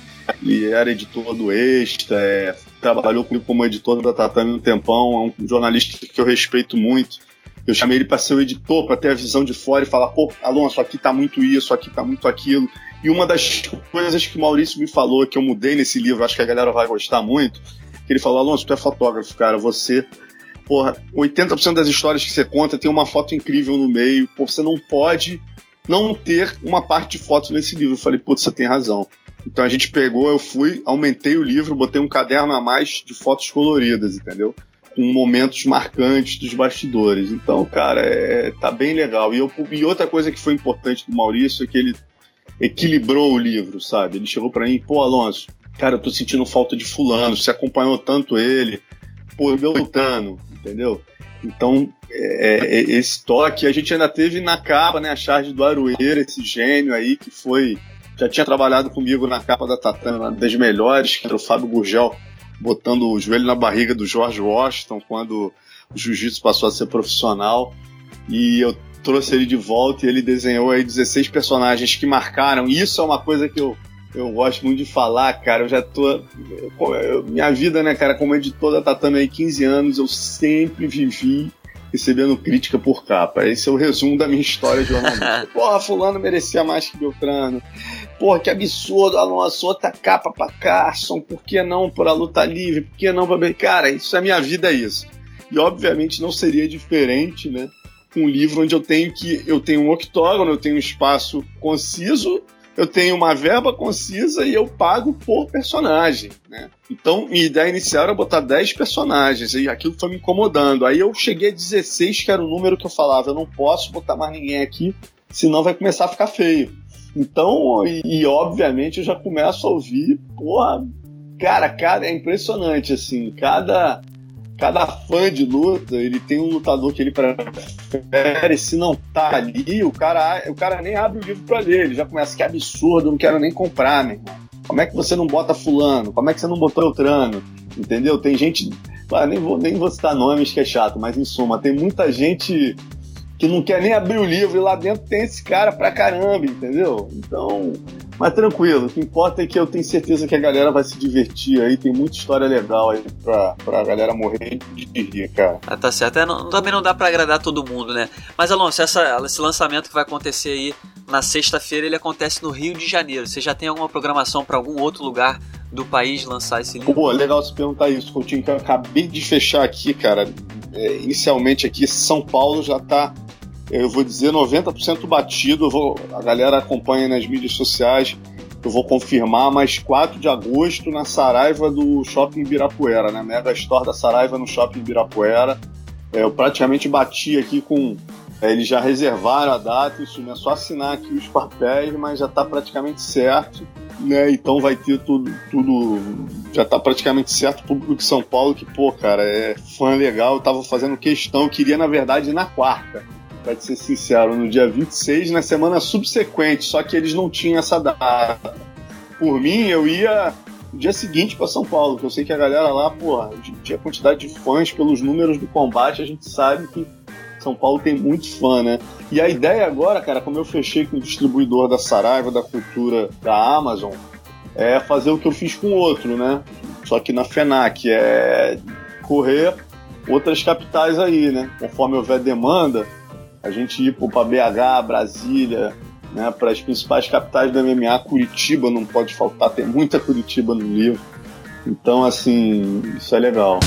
Speaker 2: ele era editor do Extra, é, trabalhou comigo como editor da Tatame um tempão, é um jornalista que eu respeito muito. Eu chamei ele para ser o editor, para ter a visão de fora e falar, pô, Alonso, aqui tá muito isso, aqui tá muito aquilo. E uma das coisas que o Maurício me falou, que eu mudei nesse livro, acho que a galera vai gostar muito, que ele falou, Alonso, tu é fotógrafo, cara, você, porra, 80% das histórias que você conta tem uma foto incrível no meio, pô, você não pode não ter uma parte de foto nesse livro. Eu falei, putz, você tem razão. Então a gente pegou, eu fui, aumentei o livro, botei um caderno a mais de fotos coloridas, entendeu? Com momentos marcantes dos bastidores. Então, cara, é, tá bem legal. E, eu, e outra coisa que foi importante do Maurício é que ele equilibrou o livro, sabe? Ele chegou para mim, pô, Alonso, cara, eu tô sentindo falta de fulano, você acompanhou tanto ele, pô, Beltano, entendeu? Então, é, é, esse toque a gente ainda teve na capa, né, a charge do Aroeira, esse gênio aí que foi, já tinha trabalhado comigo na capa da Tatana, das melhores, que era o Fábio Gurgel, botando o joelho na barriga do George Washington quando o jiu-jitsu passou a ser profissional. E eu trouxe ele de volta e ele desenhou aí 16 personagens que marcaram. Isso é uma coisa que eu, eu gosto muito de falar, cara. Eu já tô. Eu, minha vida, né, cara, como editor da Tatame aí 15 anos, eu sempre vivi recebendo crítica por capa. Esse é o resumo da minha história de jornalista. (laughs) Porra, fulano merecia mais que Beltrano. Porra, que absurdo, Alonso, outra capa pra Carson, por que não por a luta livre, por que não pra... Cara, isso é minha vida, é isso. E obviamente não seria diferente, né? Um livro onde eu tenho que. Eu tenho um octógono, eu tenho um espaço conciso, eu tenho uma verba concisa e eu pago por personagem, né? Então, minha ideia inicial era botar 10 personagens, e aquilo foi me incomodando. Aí eu cheguei a 16, que era o número que eu falava, eu não posso botar mais ninguém aqui, senão vai começar a ficar feio. Então, e, e, obviamente eu já começo a ouvir, porra, cara, cara, é impressionante, assim, cada, cada fã de luta, ele tem um lutador que ele prefere, se não tá ali, o cara, o cara nem abre o livro pra ler, ele já começa, que absurdo, não quero nem comprar, meu irmão. Como é que você não bota fulano? Como é que você não botou Beltrano? Entendeu? Tem gente. Ah, nem, vou, nem vou citar nomes que é chato, mas em suma, tem muita gente que não quer nem abrir o livro e lá dentro tem esse cara pra caramba, entendeu? Então, mas tranquilo, o que importa é que eu tenho certeza que a galera vai se divertir aí, tem muita história legal aí pra, pra galera morrer de rir, cara.
Speaker 1: Ah, tá certo. É, não, também não dá pra agradar todo mundo, né? Mas Alonso, essa, esse lançamento que vai acontecer aí na sexta-feira, ele acontece no Rio de Janeiro. Você já tem alguma programação para algum outro lugar do país lançar esse livro?
Speaker 2: Pô, legal você perguntar isso, Coutinho, que eu acabei de fechar aqui, cara. É, inicialmente aqui, São Paulo já tá eu vou dizer 90% batido. Eu vou, a galera acompanha nas mídias sociais. Eu vou confirmar, mas 4 de agosto na Saraiva do Shopping Ibirapuera, né? Mega Store da Saraiva no Shopping Ibirapuera. É, eu praticamente bati aqui com. É, eles já reservaram a data, isso é só assinar aqui os papéis, mas já está praticamente certo. Né? Então vai ter tudo, tudo já está praticamente certo. O público de São Paulo, que, pô, cara, é fã legal, eu tava fazendo questão, queria na verdade ir na quarta pra ser sincero, no dia 26, na semana subsequente, só que eles não tinham essa data. Por mim, eu ia no dia seguinte para São Paulo, que eu sei que a galera lá, porra, tinha quantidade de fãs pelos números do combate, a gente sabe que São Paulo tem muitos fãs, né? E a ideia agora, cara, como eu fechei com o distribuidor da Saraiva, da Cultura, da Amazon, é fazer o que eu fiz com outro, né? Só que na FENAC, é correr outras capitais aí, né? Conforme houver demanda, a gente ir para BH, Brasília, né, para as principais capitais do MMA, Curitiba não pode faltar, tem muita Curitiba no livro. Então, assim, isso é legal.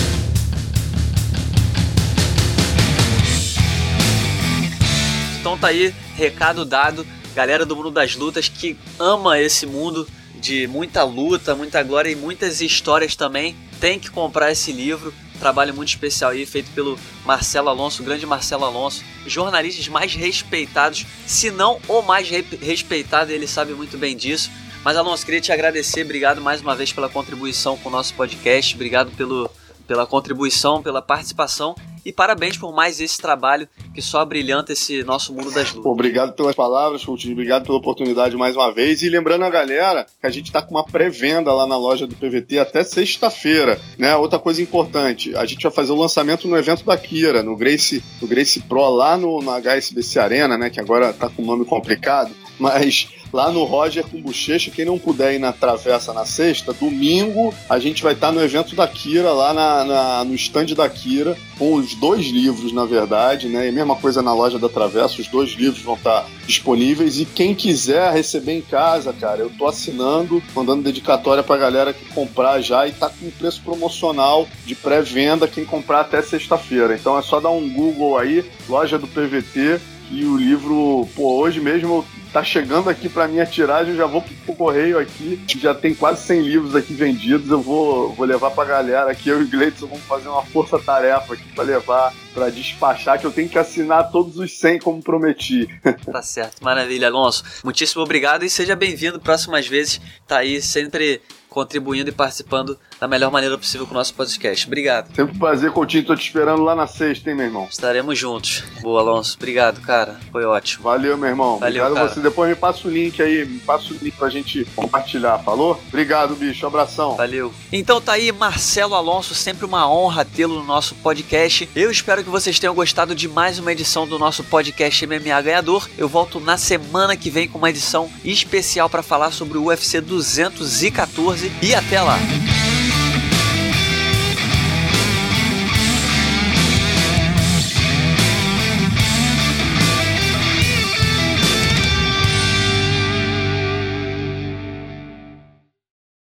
Speaker 1: Então tá aí, recado dado, galera do mundo das lutas que ama esse mundo de muita luta, muita glória e muitas histórias também, tem que comprar esse livro trabalho muito especial aí, feito pelo Marcelo Alonso, o grande Marcelo Alonso, jornalistas mais respeitados, se não o mais re respeitado, ele sabe muito bem disso. Mas Alonso, queria te agradecer, obrigado mais uma vez pela contribuição com o nosso podcast, obrigado pelo, pela contribuição, pela participação e parabéns por mais esse trabalho que só brilhanta esse nosso mundo das lutas.
Speaker 2: Obrigado pelas palavras, Coutinho. Obrigado pela oportunidade mais uma vez. E lembrando a galera que a gente está com uma pré-venda lá na loja do PVT até sexta-feira. Né? Outra coisa importante, a gente vai fazer o lançamento no evento da Kira, no Grace, no Grace Pro, lá no, no HSBC Arena, né? que agora está com um nome complicado. Mas lá no Roger com Bochecha. Quem não puder ir na Travessa na sexta, domingo a gente vai estar no evento da Kira, lá na, na, no stand da Kira, com os dois livros, na verdade, né? E mesma coisa na loja da Travessa, os dois livros vão estar disponíveis. E quem quiser receber em casa, cara, eu tô assinando, mandando dedicatória pra galera que comprar já e tá com preço promocional de pré-venda quem comprar até sexta-feira. Então é só dar um Google aí, loja do PVT aqui o livro, pô, hoje mesmo tá chegando aqui para minha tiragem, eu já vou pro correio aqui, já tem quase 100 livros aqui vendidos, eu vou, vou levar pra galera aqui, eu e o Gleidson vamos fazer uma força-tarefa aqui para levar, para despachar, que eu tenho que assinar todos os 100 como prometi. (laughs)
Speaker 1: Tá certo, maravilha, Alonso. Muitíssimo obrigado e seja bem-vindo próximas vezes, tá aí sempre contribuindo e participando da melhor maneira possível com o nosso podcast. Obrigado.
Speaker 2: Sempre um prazer, Coutinho. Tô te esperando lá na sexta, hein, meu irmão?
Speaker 1: Estaremos juntos. Boa, Alonso. Obrigado, cara. Foi ótimo.
Speaker 2: Valeu, meu irmão.
Speaker 1: Valeu,
Speaker 2: Obrigado
Speaker 1: cara.
Speaker 2: você. Depois me passa o link aí, me passa o link pra gente compartilhar, falou? Obrigado, bicho. Abração.
Speaker 1: Valeu. Então tá aí, Marcelo Alonso, sempre uma honra tê-lo no nosso podcast. Eu espero que vocês tenham gostado de mais uma edição do nosso podcast MMA Ganhador. Eu volto na semana que vem com uma edição especial para falar sobre o UFC 214 e até lá.